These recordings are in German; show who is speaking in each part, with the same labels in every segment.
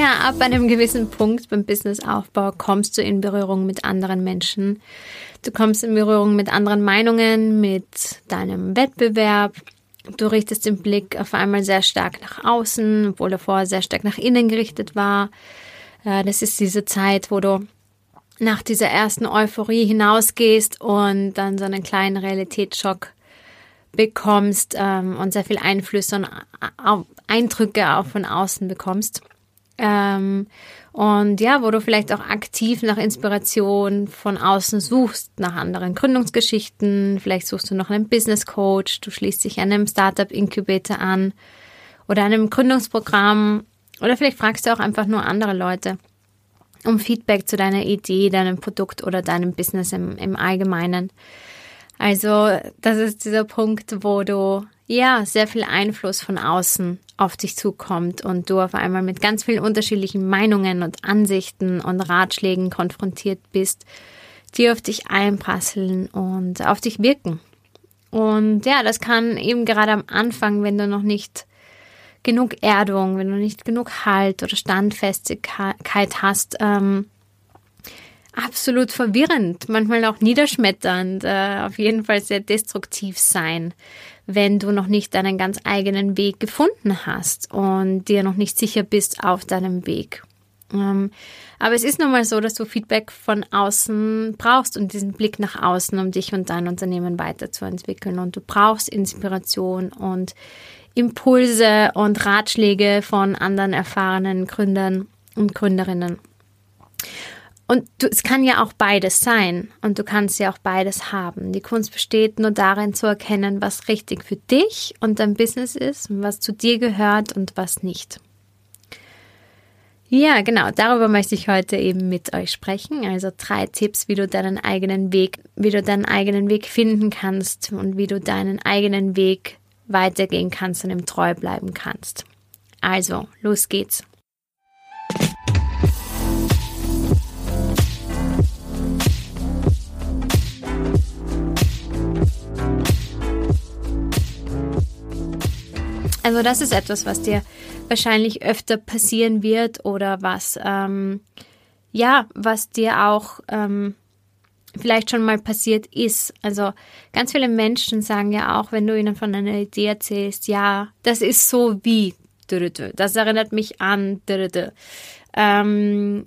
Speaker 1: Ja, ab einem gewissen Punkt beim Businessaufbau kommst du in Berührung mit anderen Menschen. Du kommst in Berührung mit anderen Meinungen, mit deinem Wettbewerb. Du richtest den Blick auf einmal sehr stark nach außen, obwohl er vorher sehr stark nach innen gerichtet war. Das ist diese Zeit, wo du nach dieser ersten Euphorie hinausgehst und dann so einen kleinen Realitätsschock bekommst ähm, und sehr viel Einflüsse und Eindrücke auch von außen bekommst. Ähm, und ja, wo du vielleicht auch aktiv nach Inspiration von außen suchst, nach anderen Gründungsgeschichten, vielleicht suchst du noch einen Business Coach, du schließt dich einem Startup Incubator an oder einem Gründungsprogramm. Oder vielleicht fragst du auch einfach nur andere Leute um Feedback zu deiner Idee, deinem Produkt oder deinem Business im, im Allgemeinen. Also das ist dieser Punkt, wo du ja sehr viel Einfluss von außen auf dich zukommt und du auf einmal mit ganz vielen unterschiedlichen Meinungen und Ansichten und Ratschlägen konfrontiert bist, die auf dich einprasseln und auf dich wirken. Und ja, das kann eben gerade am Anfang, wenn du noch nicht genug Erdung, wenn du nicht genug Halt oder Standfestigkeit hast, ähm, absolut verwirrend, manchmal auch niederschmetternd, äh, auf jeden Fall sehr destruktiv sein, wenn du noch nicht deinen ganz eigenen Weg gefunden hast und dir noch nicht sicher bist auf deinem Weg. Ähm, aber es ist nun mal so, dass du Feedback von außen brauchst und diesen Blick nach außen, um dich und dein Unternehmen weiterzuentwickeln. Und du brauchst Inspiration und Impulse und Ratschläge von anderen erfahrenen Gründern und Gründerinnen. Und du, es kann ja auch beides sein und du kannst ja auch beides haben. Die Kunst besteht nur darin zu erkennen, was richtig für dich und dein Business ist, was zu dir gehört und was nicht. Ja, genau, darüber möchte ich heute eben mit euch sprechen. Also drei Tipps, wie du deinen eigenen Weg, wie du deinen eigenen Weg finden kannst und wie du deinen eigenen Weg weitergehen kannst und ihm treu bleiben kannst. Also, los geht's. Also das ist etwas, was dir wahrscheinlich öfter passieren wird oder was, ähm, ja, was dir auch ähm, vielleicht schon mal passiert ist. Also ganz viele Menschen sagen ja auch, wenn du ihnen von einer Idee erzählst, ja, das ist so wie, das erinnert mich an, ähm,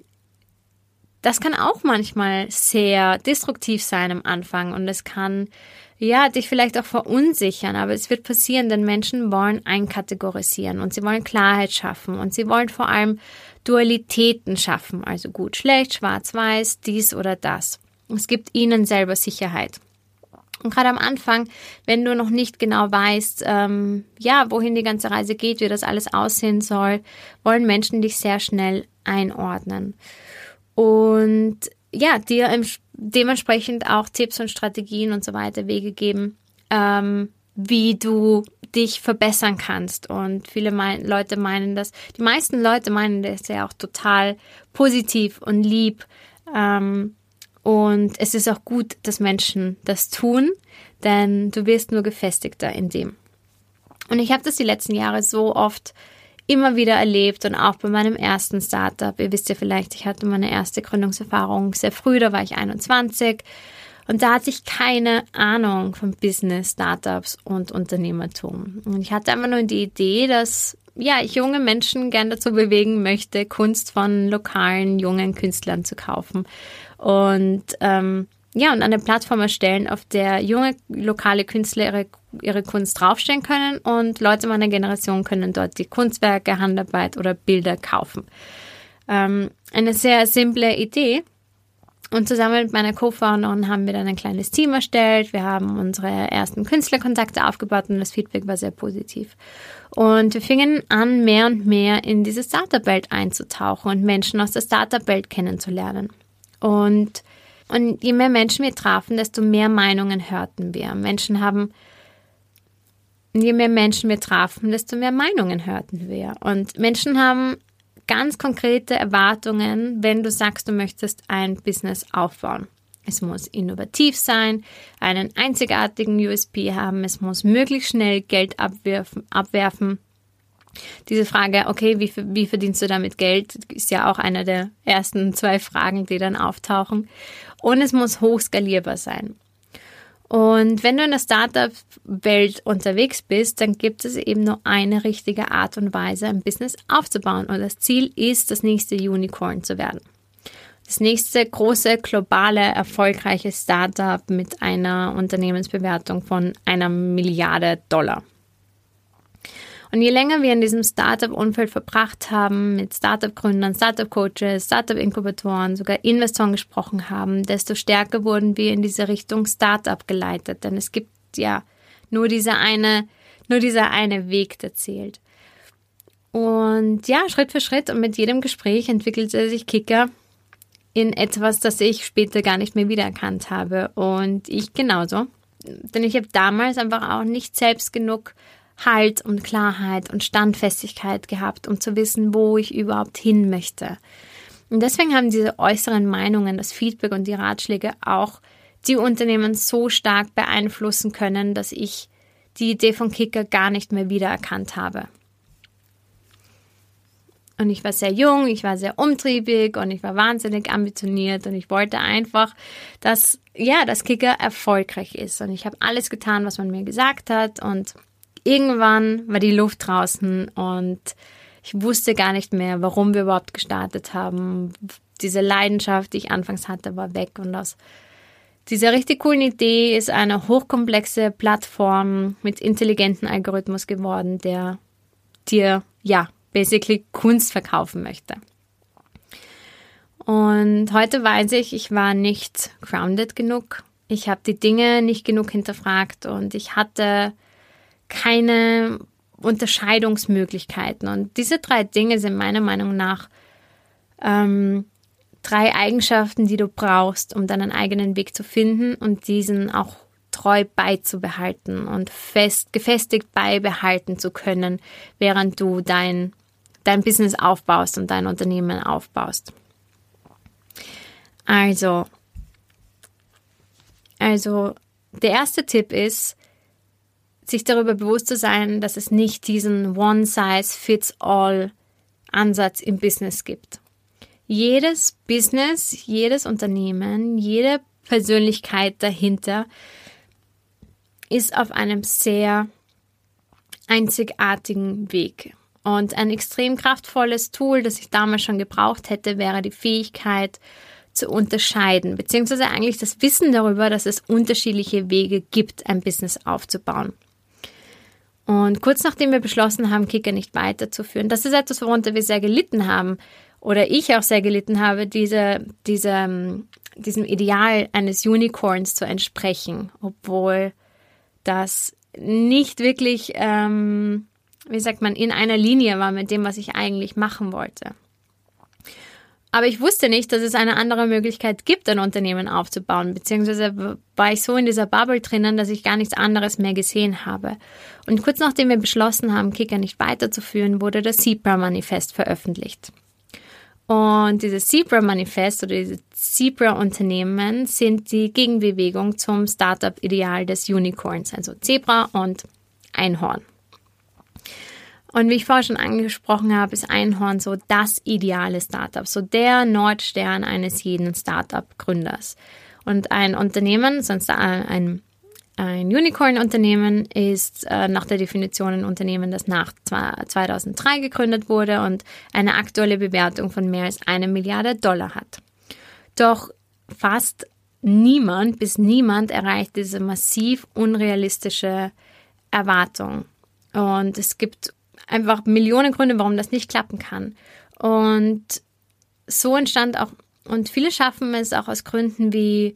Speaker 1: das kann auch manchmal sehr destruktiv sein am Anfang und es kann ja, dich vielleicht auch verunsichern, aber es wird passieren, denn Menschen wollen einkategorisieren und sie wollen Klarheit schaffen und sie wollen vor allem Dualitäten schaffen, also gut, schlecht, schwarz, weiß, dies oder das. Es gibt ihnen selber Sicherheit. Und gerade am Anfang, wenn du noch nicht genau weißt, ähm, ja, wohin die ganze Reise geht, wie das alles aussehen soll, wollen Menschen dich sehr schnell einordnen. Und ja, dir im dementsprechend auch Tipps und Strategien und so weiter Wege geben, ähm, wie du dich verbessern kannst. Und viele mein, Leute meinen das, die meisten Leute meinen das ja auch total positiv und lieb. Ähm, und es ist auch gut, dass Menschen das tun, denn du wirst nur gefestigter in dem. Und ich habe das die letzten Jahre so oft immer wieder erlebt und auch bei meinem ersten Startup. Ihr wisst ja vielleicht, ich hatte meine erste Gründungserfahrung sehr früh, da war ich 21 und da hatte ich keine Ahnung von Business, Startups und Unternehmertum. Und ich hatte einfach nur die Idee, dass ja, ich junge Menschen gern dazu bewegen möchte, Kunst von lokalen jungen Künstlern zu kaufen. Und ähm, ja, und eine Plattform erstellen, auf der junge lokale Künstler ihre, ihre Kunst draufstellen können und Leute meiner Generation können dort die Kunstwerke, Handarbeit oder Bilder kaufen. Ähm, eine sehr simple Idee, Und zusammen mit meiner Co-Founderin haben wir dann ein kleines Team erstellt. Wir haben unsere ersten Künstlerkontakte aufgebaut und das Feedback war sehr positiv. Und wir fingen an, mehr und mehr in diese Startup-Welt einzutauchen und Menschen aus der Startup-Welt kennenzulernen. Und, und je mehr Menschen wir trafen, desto mehr Meinungen hörten wir. Menschen haben, je mehr Menschen wir trafen, desto mehr Meinungen hörten wir. Und Menschen haben ganz konkrete Erwartungen, wenn du sagst, du möchtest ein Business aufbauen. Es muss innovativ sein, einen einzigartigen USP haben, es muss möglichst schnell Geld abwerfen. abwerfen. Diese Frage, okay, wie, wie verdienst du damit Geld, ist ja auch eine der ersten zwei Fragen, die dann auftauchen. Und es muss hochskalierbar sein. Und wenn du in der Startup-Welt unterwegs bist, dann gibt es eben nur eine richtige Art und Weise, ein Business aufzubauen. Und das Ziel ist, das nächste Unicorn zu werden. Das nächste große, globale, erfolgreiche Startup mit einer Unternehmensbewertung von einer Milliarde Dollar. Und je länger wir in diesem Startup-Umfeld verbracht haben, mit Startup-Gründern, Startup-Coaches, Startup-Inkubatoren, sogar Investoren gesprochen haben, desto stärker wurden wir in diese Richtung Startup geleitet. Denn es gibt ja nur dieser eine, nur dieser eine Weg, der zählt. Und ja, Schritt für Schritt und mit jedem Gespräch entwickelte sich Kicker in etwas, das ich später gar nicht mehr wiedererkannt habe. Und ich genauso. Denn ich habe damals einfach auch nicht selbst genug Halt und Klarheit und Standfestigkeit gehabt, um zu wissen, wo ich überhaupt hin möchte. Und deswegen haben diese äußeren Meinungen, das Feedback und die Ratschläge auch die Unternehmen so stark beeinflussen können, dass ich die Idee von Kicker gar nicht mehr wiedererkannt habe. Und ich war sehr jung, ich war sehr umtriebig und ich war wahnsinnig ambitioniert und ich wollte einfach, dass, ja, das Kicker erfolgreich ist. Und ich habe alles getan, was man mir gesagt hat und irgendwann war die Luft draußen und ich wusste gar nicht mehr, warum wir überhaupt gestartet haben. Diese Leidenschaft, die ich anfangs hatte, war weg und aus dieser richtig coolen Idee ist eine hochkomplexe Plattform mit intelligenten Algorithmus geworden, der dir, ja, basically Kunst verkaufen möchte. Und heute weiß ich, ich war nicht grounded genug. Ich habe die Dinge nicht genug hinterfragt und ich hatte keine Unterscheidungsmöglichkeiten. Und diese drei Dinge sind meiner Meinung nach ähm, drei Eigenschaften, die du brauchst, um deinen eigenen Weg zu finden und diesen auch treu beizubehalten und fest, gefestigt beibehalten zu können, während du dein, dein Business aufbaust und dein Unternehmen aufbaust. Also, also der erste Tipp ist, sich darüber bewusst zu sein, dass es nicht diesen One-Size-Fits-All-Ansatz im Business gibt. Jedes Business, jedes Unternehmen, jede Persönlichkeit dahinter ist auf einem sehr einzigartigen Weg. Und ein extrem kraftvolles Tool, das ich damals schon gebraucht hätte, wäre die Fähigkeit zu unterscheiden, beziehungsweise eigentlich das Wissen darüber, dass es unterschiedliche Wege gibt, ein Business aufzubauen. Und kurz nachdem wir beschlossen haben, Kicker nicht weiterzuführen, das ist etwas, worunter wir sehr gelitten haben oder ich auch sehr gelitten habe, diese, diese, ähm, diesem Ideal eines Unicorns zu entsprechen, obwohl das nicht wirklich, ähm, wie sagt man, in einer Linie war mit dem, was ich eigentlich machen wollte. Aber ich wusste nicht, dass es eine andere Möglichkeit gibt, ein Unternehmen aufzubauen, beziehungsweise war ich so in dieser Bubble drinnen, dass ich gar nichts anderes mehr gesehen habe. Und kurz nachdem wir beschlossen haben, Kicker nicht weiterzuführen, wurde das Zebra-Manifest veröffentlicht. Und dieses Zebra-Manifest oder diese Zebra-Unternehmen sind die Gegenbewegung zum Startup-Ideal des Unicorns, also Zebra und Einhorn. Und wie ich vorher schon angesprochen habe, ist Einhorn so das ideale Startup, so der Nordstern eines jeden Startup-Gründers. Und ein Unternehmen, sonst ein, ein Unicorn-Unternehmen ist äh, nach der Definition ein Unternehmen, das nach 2003 gegründet wurde und eine aktuelle Bewertung von mehr als eine Milliarde Dollar hat. Doch fast niemand bis niemand erreicht diese massiv unrealistische Erwartung. Und es gibt einfach Millionen Gründe, warum das nicht klappen kann. Und so entstand auch Und viele schaffen es auch aus Gründen wie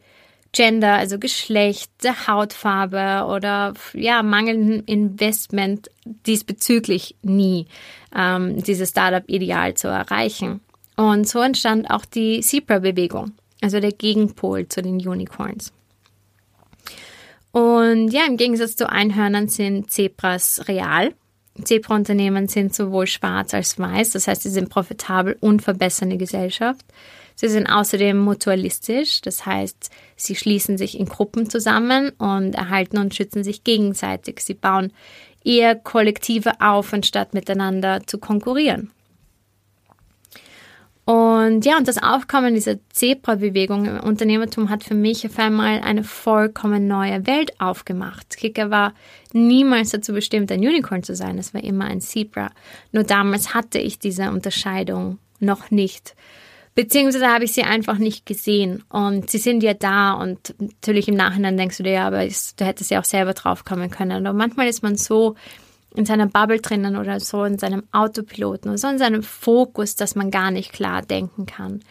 Speaker 1: Gender, also Geschlecht, der Hautfarbe oder ja, mangelndem Investment diesbezüglich nie ähm, dieses Startup-Ideal zu erreichen. Und so entstand auch die Zebra-Bewegung, also der Gegenpol zu den Unicorns. Und ja, im Gegensatz zu Einhörnern sind Zebras real. Zebra-Unternehmen sind sowohl schwarz als weiß, das heißt, sie sind profitabel und verbessern die Gesellschaft. Sie sind außerdem mutualistisch, das heißt, sie schließen sich in Gruppen zusammen und erhalten und schützen sich gegenseitig. Sie bauen eher Kollektive auf, anstatt miteinander zu konkurrieren. Und ja, und das Aufkommen dieser Zebra-Bewegung im Unternehmertum hat für mich auf einmal eine vollkommen neue Welt aufgemacht. Kicker war niemals dazu bestimmt, ein Unicorn zu sein. Es war immer ein Zebra. Nur damals hatte ich diese Unterscheidung noch nicht. Beziehungsweise habe ich sie einfach nicht gesehen. Und sie sind ja da und natürlich im Nachhinein denkst du dir, ja, aber du hättest ja auch selber drauf kommen können. Aber manchmal ist man so in seiner Bubble drinnen oder so in seinem Autopiloten oder so in seinem Fokus, dass man gar nicht klar denken kann.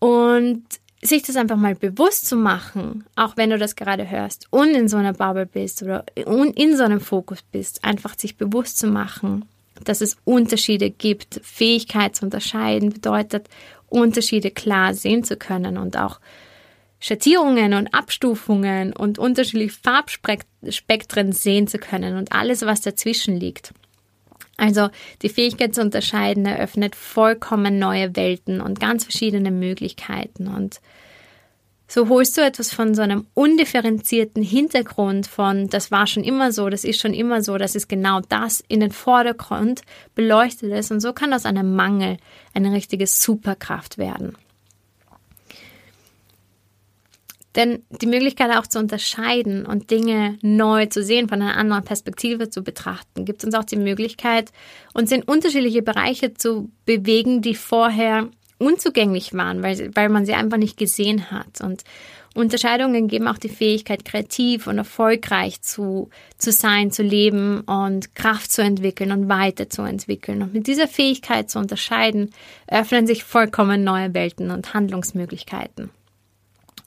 Speaker 1: Und sich das einfach mal bewusst zu machen, auch wenn du das gerade hörst und in so einer Bubble bist oder in so einem Fokus bist, einfach sich bewusst zu machen, dass es Unterschiede gibt. Fähigkeit zu unterscheiden bedeutet, Unterschiede klar sehen zu können und auch Schattierungen und Abstufungen und unterschiedliche Farbspektren sehen zu können und alles, was dazwischen liegt. Also die Fähigkeit zu unterscheiden eröffnet vollkommen neue Welten und ganz verschiedene Möglichkeiten. Und so holst du etwas von so einem undifferenzierten Hintergrund von, das war schon immer so, das ist schon immer so, das ist genau das in den Vordergrund beleuchtet ist. Und so kann aus einem Mangel eine richtige Superkraft werden. Denn die Möglichkeit auch zu unterscheiden und Dinge neu zu sehen, von einer anderen Perspektive zu betrachten, gibt uns auch die Möglichkeit, uns in unterschiedliche Bereiche zu bewegen, die vorher unzugänglich waren, weil, weil man sie einfach nicht gesehen hat. Und Unterscheidungen geben auch die Fähigkeit, kreativ und erfolgreich zu, zu sein, zu leben und Kraft zu entwickeln und weiterzuentwickeln. Und mit dieser Fähigkeit zu unterscheiden, öffnen sich vollkommen neue Welten und Handlungsmöglichkeiten.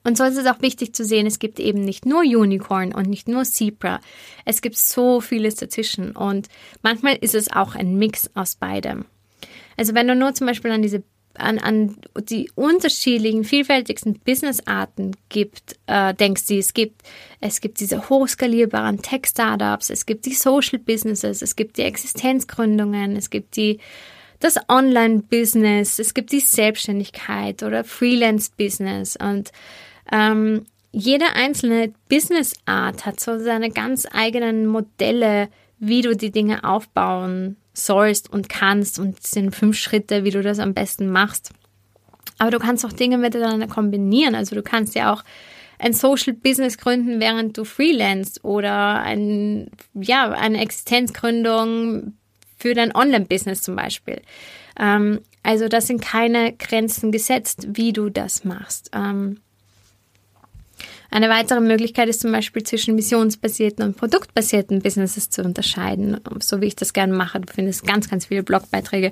Speaker 1: Und so ist es auch wichtig zu sehen, es gibt eben nicht nur Unicorn und nicht nur Zebra. Es gibt so vieles dazwischen und manchmal ist es auch ein Mix aus beidem. Also wenn du nur zum Beispiel an diese an, an die unterschiedlichen, vielfältigsten Businessarten gibt, äh, denkst du, es gibt, es gibt diese hochskalierbaren Tech-Startups, es gibt die Social Businesses, es gibt die Existenzgründungen, es gibt die das Online-Business, es gibt die Selbstständigkeit oder Freelance-Business und ähm, jede einzelne Business Art hat so seine ganz eigenen Modelle, wie du die Dinge aufbauen sollst und kannst und sind fünf Schritte, wie du das am besten machst. Aber du kannst auch Dinge miteinander kombinieren. Also du kannst ja auch ein Social Business gründen, während du freelance oder ein, ja, eine Existenzgründung für dein Online-Business zum Beispiel. Ähm, also das sind keine Grenzen gesetzt, wie du das machst. Ähm, eine weitere Möglichkeit ist zum Beispiel zwischen missionsbasierten und produktbasierten Businesses zu unterscheiden, so wie ich das gerne mache. Du findest ganz, ganz viele Blogbeiträge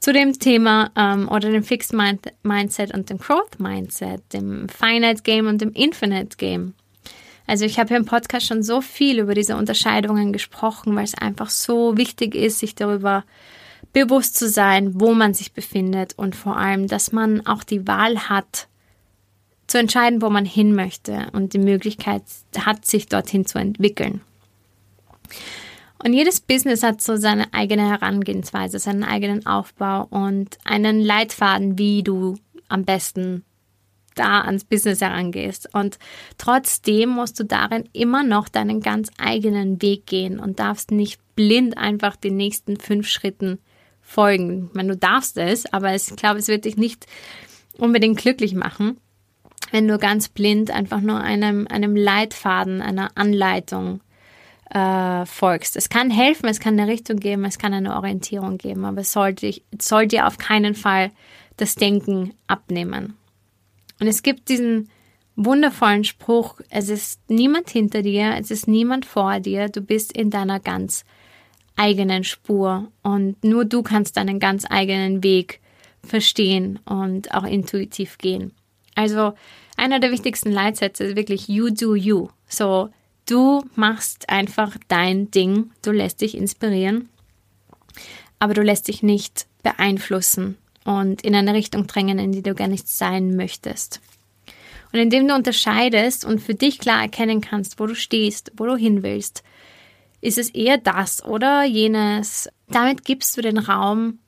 Speaker 1: zu dem Thema ähm, oder dem Fixed Mind Mindset und dem Growth Mindset, dem Finite Game und dem Infinite Game. Also ich habe hier im Podcast schon so viel über diese Unterscheidungen gesprochen, weil es einfach so wichtig ist, sich darüber bewusst zu sein, wo man sich befindet und vor allem, dass man auch die Wahl hat, zu entscheiden, wo man hin möchte und die Möglichkeit hat, sich dorthin zu entwickeln. Und jedes Business hat so seine eigene Herangehensweise, seinen eigenen Aufbau und einen Leitfaden, wie du am besten da ans Business herangehst. Und trotzdem musst du darin immer noch deinen ganz eigenen Weg gehen und darfst nicht blind einfach den nächsten fünf Schritten folgen. Ich meine, du darfst es, aber ich glaube, es wird dich nicht unbedingt glücklich machen wenn du ganz blind einfach nur einem, einem Leitfaden, einer Anleitung äh, folgst. Es kann helfen, es kann eine Richtung geben, es kann eine Orientierung geben, aber es soll, dich, soll dir auf keinen Fall das Denken abnehmen. Und es gibt diesen wundervollen Spruch, es ist niemand hinter dir, es ist niemand vor dir, du bist in deiner ganz eigenen Spur und nur du kannst deinen ganz eigenen Weg verstehen und auch intuitiv gehen. Also einer der wichtigsten Leitsätze ist wirklich you do you. So, du machst einfach dein Ding, du lässt dich inspirieren, aber du lässt dich nicht beeinflussen und in eine Richtung drängen, in die du gar nicht sein möchtest. Und indem du unterscheidest und für dich klar erkennen kannst, wo du stehst, wo du hin willst, ist es eher das oder jenes. Damit gibst du den Raum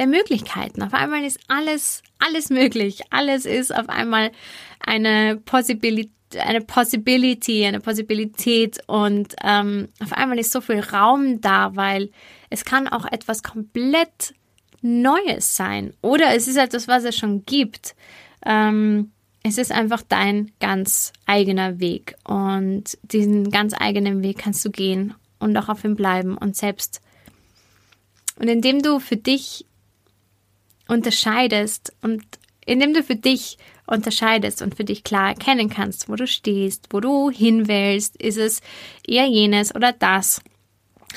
Speaker 1: der Möglichkeiten. Auf einmal ist alles, alles möglich. Alles ist auf einmal eine Possibility, eine Possibility, eine Possibilität und ähm, auf einmal ist so viel Raum da, weil es kann auch etwas komplett Neues sein oder es ist etwas, was es schon gibt. Ähm, es ist einfach dein ganz eigener Weg und diesen ganz eigenen Weg kannst du gehen und auch auf ihm bleiben und selbst und indem du für dich unterscheidest und indem du für dich unterscheidest und für dich klar erkennen kannst, wo du stehst, wo du hin willst, ist es eher jenes oder das,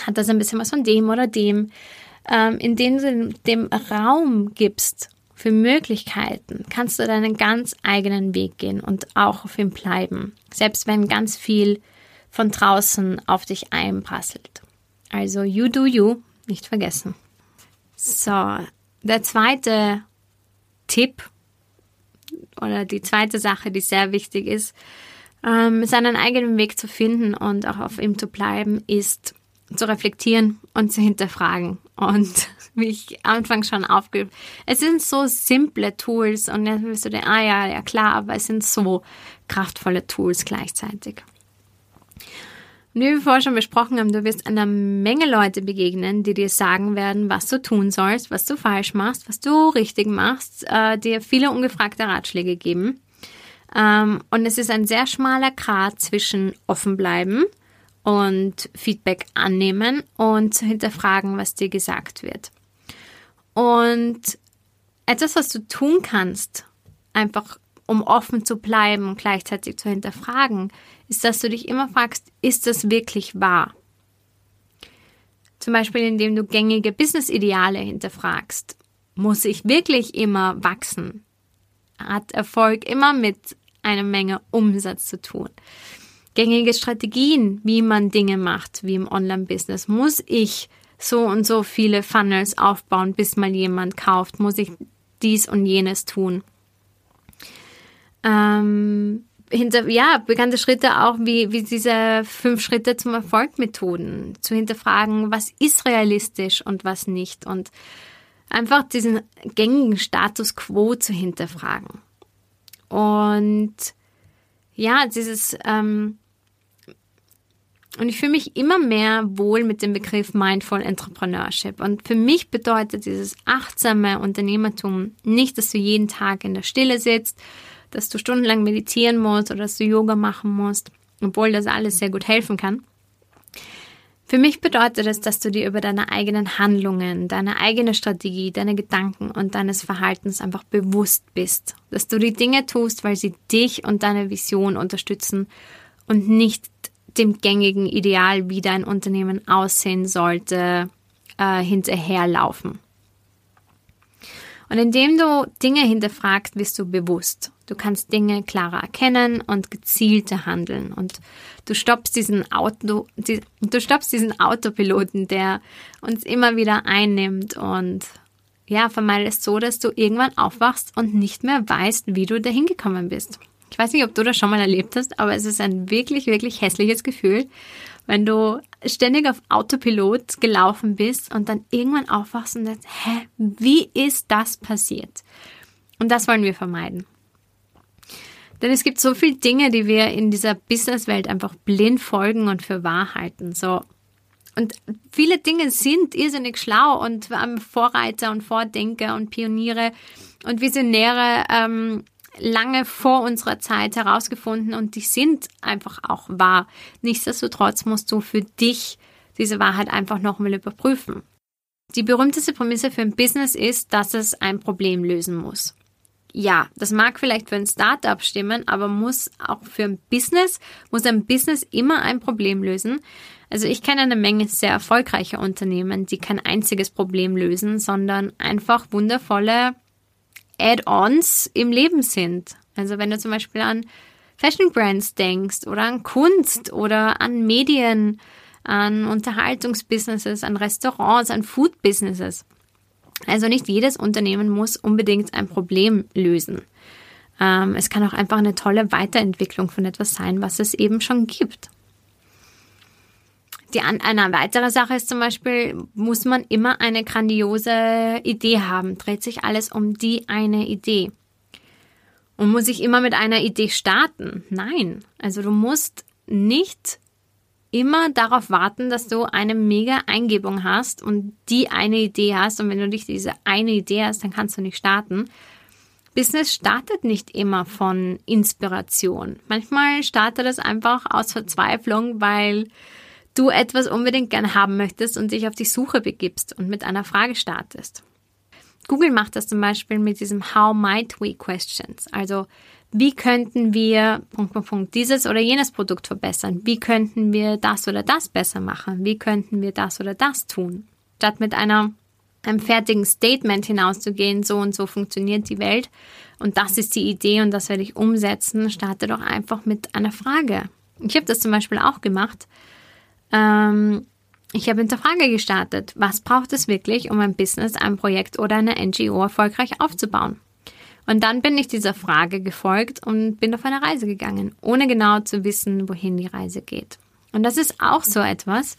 Speaker 1: hat das ein bisschen was von dem oder dem, ähm, indem du dem Raum gibst für Möglichkeiten, kannst du deinen ganz eigenen Weg gehen und auch auf ihm bleiben, selbst wenn ganz viel von draußen auf dich einprasselt. Also you do you, nicht vergessen. So, der zweite Tipp oder die zweite Sache, die sehr wichtig ist, ähm, seinen eigenen Weg zu finden und auch auf ihm zu bleiben, ist zu reflektieren und zu hinterfragen. Und wie ich anfangs schon aufge... Es sind so simple Tools und dann wirst du denken, ah ja, ja klar, aber es sind so kraftvolle Tools gleichzeitig. Und wie wir vorher schon besprochen haben, du wirst einer Menge Leute begegnen, die dir sagen werden, was du tun sollst, was du falsch machst, was du richtig machst, äh, dir viele ungefragte Ratschläge geben. Ähm, und es ist ein sehr schmaler Grat zwischen offen bleiben und Feedback annehmen und zu hinterfragen, was dir gesagt wird. Und etwas, was du tun kannst, einfach um offen zu bleiben und gleichzeitig zu hinterfragen, ist, dass du dich immer fragst, ist das wirklich wahr? Zum Beispiel, indem du gängige Business-Ideale hinterfragst. Muss ich wirklich immer wachsen? Hat Erfolg immer mit einer Menge Umsatz zu tun? Gängige Strategien, wie man Dinge macht, wie im Online-Business. Muss ich so und so viele Funnels aufbauen, bis mal jemand kauft? Muss ich dies und jenes tun? ähm, hinter, ja, bekannte Schritte auch wie, wie diese fünf Schritte zum Erfolg Methoden, zu hinterfragen, was ist realistisch und was nicht und einfach diesen gängigen Status quo zu hinterfragen. Und ja, dieses, ähm, und ich fühle mich immer mehr wohl mit dem Begriff Mindful Entrepreneurship. Und für mich bedeutet dieses achtsame Unternehmertum nicht, dass du jeden Tag in der Stille sitzt dass du stundenlang meditieren musst oder dass du Yoga machen musst, obwohl das alles sehr gut helfen kann. Für mich bedeutet es, dass du dir über deine eigenen Handlungen, deine eigene Strategie, deine Gedanken und deines Verhaltens einfach bewusst bist. Dass du die Dinge tust, weil sie dich und deine Vision unterstützen und nicht dem gängigen Ideal, wie dein Unternehmen aussehen sollte, äh, hinterherlaufen. Und indem du Dinge hinterfragst, wirst du bewusst. Du kannst Dinge klarer erkennen und gezielter handeln. Und du stoppst diesen Auto, du stoppst diesen Autopiloten, der uns immer wieder einnimmt und ja, vermeidest so, dass du irgendwann aufwachst und nicht mehr weißt, wie du dahin gekommen bist. Ich weiß nicht, ob du das schon mal erlebt hast, aber es ist ein wirklich, wirklich hässliches Gefühl, wenn du ständig auf Autopilot gelaufen bist und dann irgendwann aufwachst und denkst, hä, wie ist das passiert? Und das wollen wir vermeiden. Denn es gibt so viele Dinge, die wir in dieser Businesswelt einfach blind folgen und für wahr halten. So. Und viele Dinge sind irrsinnig schlau und Vorreiter und Vordenker und Pioniere und Visionäre ähm, lange vor unserer Zeit herausgefunden und die sind einfach auch wahr. Nichtsdestotrotz musst du für dich diese Wahrheit einfach nochmal überprüfen. Die berühmteste Prämisse für ein Business ist, dass es ein Problem lösen muss. Ja, das mag vielleicht für ein Startup stimmen, aber muss auch für ein Business, muss ein Business immer ein Problem lösen. Also ich kenne eine Menge sehr erfolgreicher Unternehmen, die kein einziges Problem lösen, sondern einfach wundervolle Add-ons im Leben sind. Also wenn du zum Beispiel an Fashion Brands denkst oder an Kunst oder an Medien, an Unterhaltungsbusinesses, an Restaurants, an Food-Businesses. Also nicht jedes Unternehmen muss unbedingt ein Problem lösen. Ähm, es kann auch einfach eine tolle Weiterentwicklung von etwas sein, was es eben schon gibt. Die, eine weitere Sache ist zum Beispiel, muss man immer eine grandiose Idee haben? Dreht sich alles um die eine Idee? Und muss ich immer mit einer Idee starten? Nein. Also du musst nicht immer darauf warten, dass du eine mega Eingebung hast und die eine Idee hast. Und wenn du nicht diese eine Idee hast, dann kannst du nicht starten. Business startet nicht immer von Inspiration. Manchmal startet es einfach aus Verzweiflung, weil du etwas unbedingt gern haben möchtest und dich auf die Suche begibst und mit einer Frage startest. Google macht das zum Beispiel mit diesem How might we questions. Also, wie könnten wir Punkt, Punkt, Punkt, dieses oder jenes Produkt verbessern? Wie könnten wir das oder das besser machen? Wie könnten wir das oder das tun? Statt mit einer, einem fertigen Statement hinauszugehen, so und so funktioniert die Welt und das ist die Idee und das werde ich umsetzen, starte doch einfach mit einer Frage. Ich habe das zum Beispiel auch gemacht. Ähm, ich habe mit der Frage gestartet, was braucht es wirklich, um ein Business, ein Projekt oder eine NGO erfolgreich aufzubauen? Und dann bin ich dieser Frage gefolgt und bin auf eine Reise gegangen, ohne genau zu wissen, wohin die Reise geht. Und das ist auch so etwas.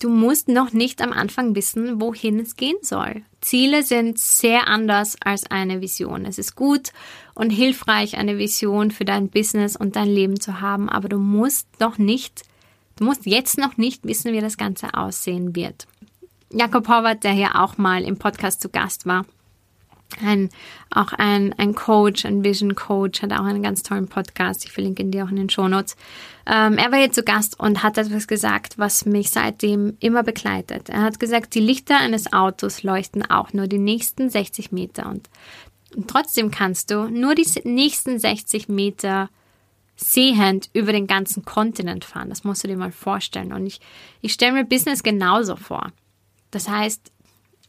Speaker 1: Du musst noch nicht am Anfang wissen, wohin es gehen soll. Ziele sind sehr anders als eine Vision. Es ist gut und hilfreich, eine Vision für dein Business und dein Leben zu haben, aber du musst noch nicht Du musst jetzt noch nicht wissen, wie das Ganze aussehen wird. Jakob Horvath, der hier auch mal im Podcast zu Gast war, ein, auch ein, ein Coach, ein Vision Coach, hat auch einen ganz tollen Podcast. Ich verlinke ihn dir auch in den Shownotes. Ähm, er war hier zu Gast und hat etwas gesagt, was mich seitdem immer begleitet. Er hat gesagt, die Lichter eines Autos leuchten auch nur die nächsten 60 Meter und, und trotzdem kannst du nur die nächsten 60 Meter sehend über den ganzen Kontinent fahren. Das musst du dir mal vorstellen. Und ich, ich stelle mir Business genauso vor. Das heißt,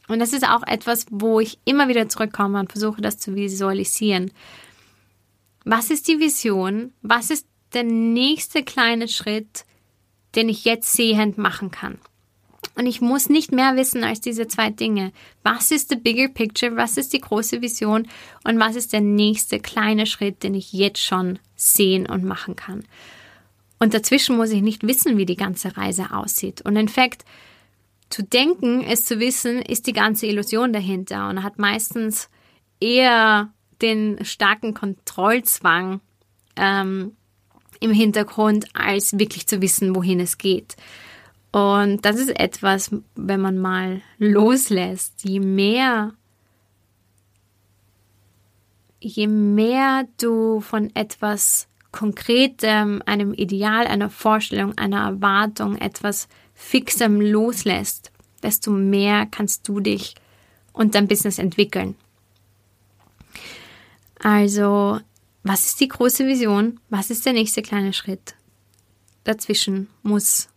Speaker 1: und das ist auch etwas, wo ich immer wieder zurückkomme und versuche, das zu visualisieren. Was ist die Vision? Was ist der nächste kleine Schritt, den ich jetzt sehend machen kann? Und ich muss nicht mehr wissen als diese zwei Dinge. Was ist the bigger picture? Was ist die große Vision? Und was ist der nächste kleine Schritt, den ich jetzt schon sehen und machen kann? Und dazwischen muss ich nicht wissen, wie die ganze Reise aussieht. Und in fact, zu denken, es zu wissen, ist die ganze Illusion dahinter und hat meistens eher den starken Kontrollzwang ähm, im Hintergrund, als wirklich zu wissen, wohin es geht. Und das ist etwas, wenn man mal loslässt, je mehr, je mehr du von etwas Konkretem, einem Ideal, einer Vorstellung, einer Erwartung, etwas Fixem loslässt, desto mehr kannst du dich und dein Business entwickeln. Also, was ist die große Vision? Was ist der nächste kleine Schritt? Dazwischen muss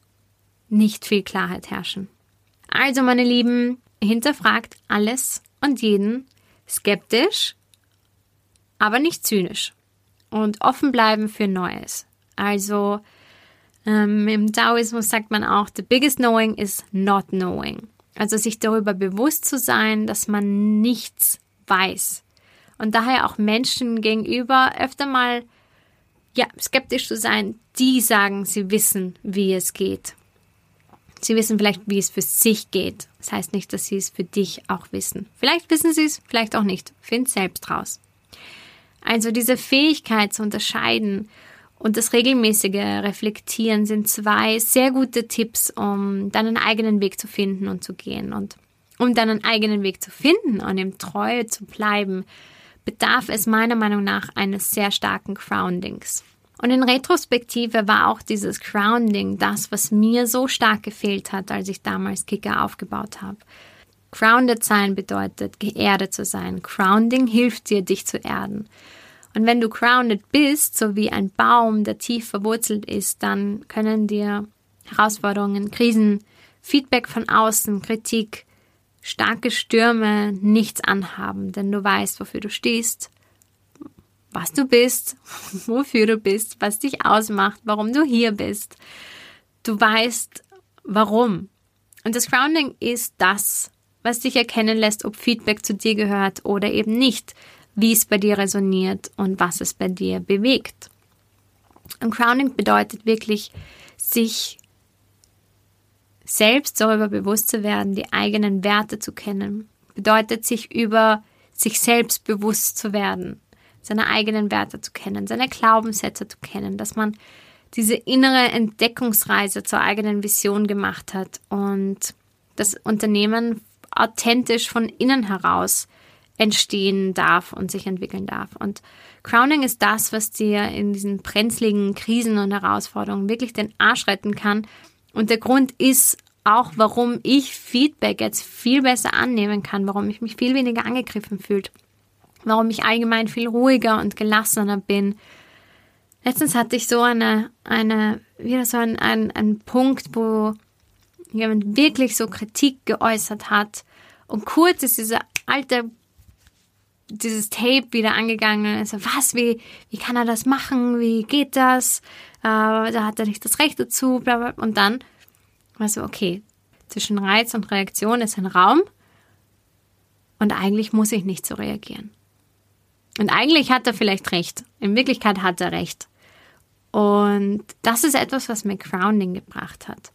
Speaker 1: nicht viel Klarheit herrschen. Also, meine Lieben, hinterfragt alles und jeden skeptisch, aber nicht zynisch und offen bleiben für Neues. Also, ähm, im Taoismus sagt man auch, the biggest knowing is not knowing. Also sich darüber bewusst zu sein, dass man nichts weiß. Und daher auch Menschen gegenüber öfter mal ja, skeptisch zu sein, die sagen, sie wissen, wie es geht. Sie wissen vielleicht, wie es für sich geht. Das heißt nicht, dass sie es für dich auch wissen. Vielleicht wissen sie es, vielleicht auch nicht. Find selbst raus. Also diese Fähigkeit zu unterscheiden und das regelmäßige Reflektieren sind zwei sehr gute Tipps, um deinen eigenen Weg zu finden und zu gehen. Und um deinen eigenen Weg zu finden und ihm treu zu bleiben, bedarf es meiner Meinung nach eines sehr starken Groundings. Und in Retrospektive war auch dieses Grounding das, was mir so stark gefehlt hat, als ich damals Kicker aufgebaut habe. Grounded sein bedeutet, geerdet zu sein. Grounding hilft dir, dich zu erden. Und wenn du grounded bist, so wie ein Baum, der tief verwurzelt ist, dann können dir Herausforderungen, Krisen, Feedback von außen, Kritik starke Stürme nichts anhaben, denn du weißt, wofür du stehst, was du bist, wofür du bist, was dich ausmacht, warum du hier bist. Du weißt, warum. Und das Grounding ist das, was dich erkennen lässt, ob Feedback zu dir gehört oder eben nicht, wie es bei dir resoniert und was es bei dir bewegt. Und Grounding bedeutet wirklich, sich selbst darüber bewusst zu werden, die eigenen Werte zu kennen. Bedeutet, sich über sich selbst bewusst zu werden, seine eigenen Werte zu kennen, seine Glaubenssätze zu kennen, dass man diese innere Entdeckungsreise zur eigenen Vision gemacht hat und das Unternehmen authentisch von innen heraus entstehen darf und sich entwickeln darf. Und Crowning ist das, was dir in diesen brenzligen Krisen und Herausforderungen wirklich den Arsch retten kann. Und der Grund ist auch, warum ich Feedback jetzt viel besser annehmen kann, warum ich mich viel weniger angegriffen fühlt, warum ich allgemein viel ruhiger und gelassener bin. Letztens hatte ich so eine, eine, wieder so ein, ein, ein Punkt, wo jemand wirklich so Kritik geäußert hat. Und kurz ist dieser alte, dieses Tape wieder angegangen. Also, was, wie, wie kann er das machen? Wie geht das? Äh, da hat er nicht das Recht dazu, bla, bla. Und dann war so, okay, zwischen Reiz und Reaktion ist ein Raum. Und eigentlich muss ich nicht so reagieren. Und eigentlich hat er vielleicht recht. In Wirklichkeit hat er recht. Und das ist etwas, was mir Grounding gebracht hat.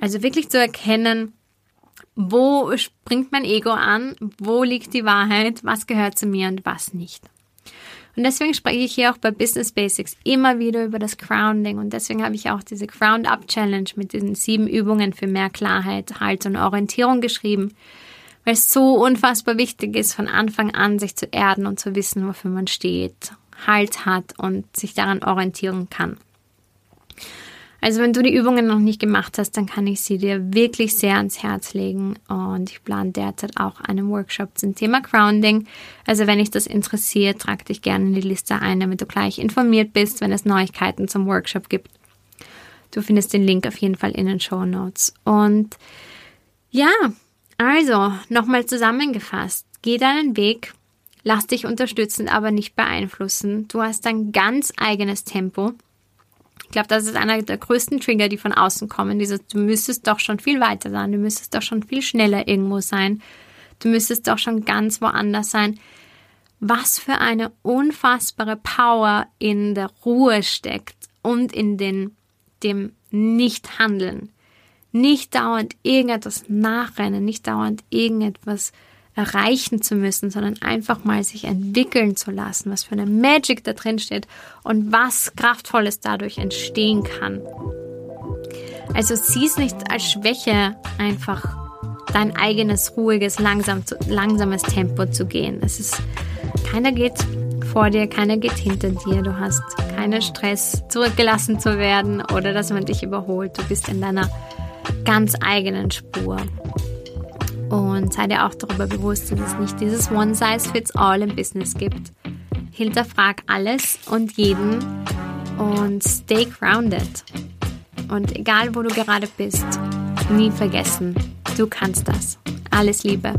Speaker 1: Also wirklich zu erkennen, wo springt mein Ego an, wo liegt die Wahrheit, was gehört zu mir und was nicht. Und deswegen spreche ich hier auch bei Business Basics immer wieder über das Grounding und deswegen habe ich auch diese Ground Up Challenge mit diesen sieben Übungen für mehr Klarheit, Halt und Orientierung geschrieben, weil es so unfassbar wichtig ist, von Anfang an sich zu erden und zu wissen, wofür man steht, Halt hat und sich daran orientieren kann. Also wenn du die Übungen noch nicht gemacht hast, dann kann ich sie dir wirklich sehr ans Herz legen. Und ich plane derzeit auch einen Workshop zum Thema Grounding. Also wenn dich das interessiert, trag dich gerne in die Liste ein, damit du gleich informiert bist, wenn es Neuigkeiten zum Workshop gibt. Du findest den Link auf jeden Fall in den Show Notes. Und ja, also nochmal zusammengefasst. Geh deinen Weg, lass dich unterstützen, aber nicht beeinflussen. Du hast dein ganz eigenes Tempo ich glaube, das ist einer der größten Trigger, die von außen kommen. Dieses, du müsstest doch schon viel weiter sein, du müsstest doch schon viel schneller irgendwo sein, du müsstest doch schon ganz woanders sein. Was für eine unfassbare Power in der Ruhe steckt und in den, dem Nicht-Handeln. Nicht dauernd irgendetwas nachrennen, nicht dauernd irgendetwas erreichen zu müssen, sondern einfach mal sich entwickeln zu lassen, was für eine Magic da drin steht und was Kraftvolles dadurch entstehen kann. Also sieh es nicht als Schwäche, einfach dein eigenes, ruhiges, langsam, langsames Tempo zu gehen. Es ist, keiner geht vor dir, keiner geht hinter dir. Du hast keinen Stress, zurückgelassen zu werden oder dass man dich überholt. Du bist in deiner ganz eigenen Spur. Und sei dir auch darüber bewusst, dass es nicht dieses One-Size-Fits-All im Business gibt. Hinterfrag alles und jeden und stay grounded. Und egal wo du gerade bist, nie vergessen, du kannst das. Alles Liebe.